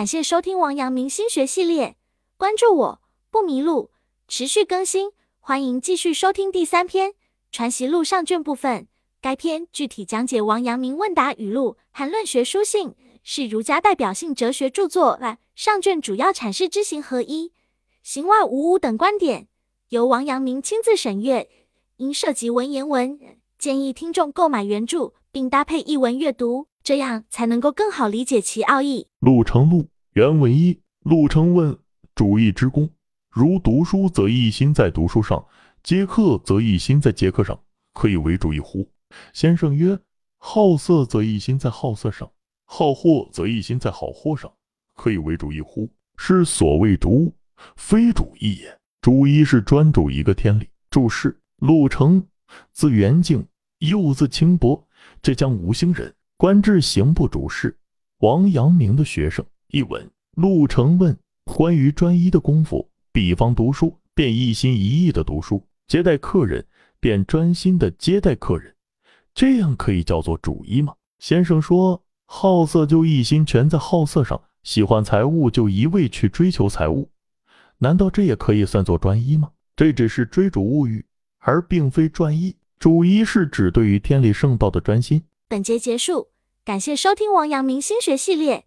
感谢收听王阳明心学系列，关注我不迷路，持续更新，欢迎继续收听第三篇《传习录》上卷部分。该篇具体讲解王阳明问答语录和论学书信，是儒家代表性哲学著作。上卷主要阐释知行合一、行外无物等观点，由王阳明亲自审阅，因涉及文言文，建议听众购买原著并搭配译文阅读，这样才能够更好理解其奥义。陆程录原文一：陆程问主义之功，如读书则一心在读书上，接客则一心在接客上，可以为主义乎？先生曰：好色则一心在好色上，好货则一心在好货上，可以为主义乎？是所谓主，非主义也。主一是专注一个天理。注释：陆程，字元敬，又字清伯，浙江吴兴人，官至刑部主事，王阳明的学生。译文：陆程问关于专一的功夫，比方读书，便一心一意的读书；接待客人，便专心的接待客人。这样可以叫做主义吗？先生说，好色就一心全在好色上，喜欢财物就一味去追求财物，难道这也可以算作专一吗？这只是追逐物欲，而并非专一。主一是指对于天理圣道的专心。本节结束，感谢收听王阳明心学系列。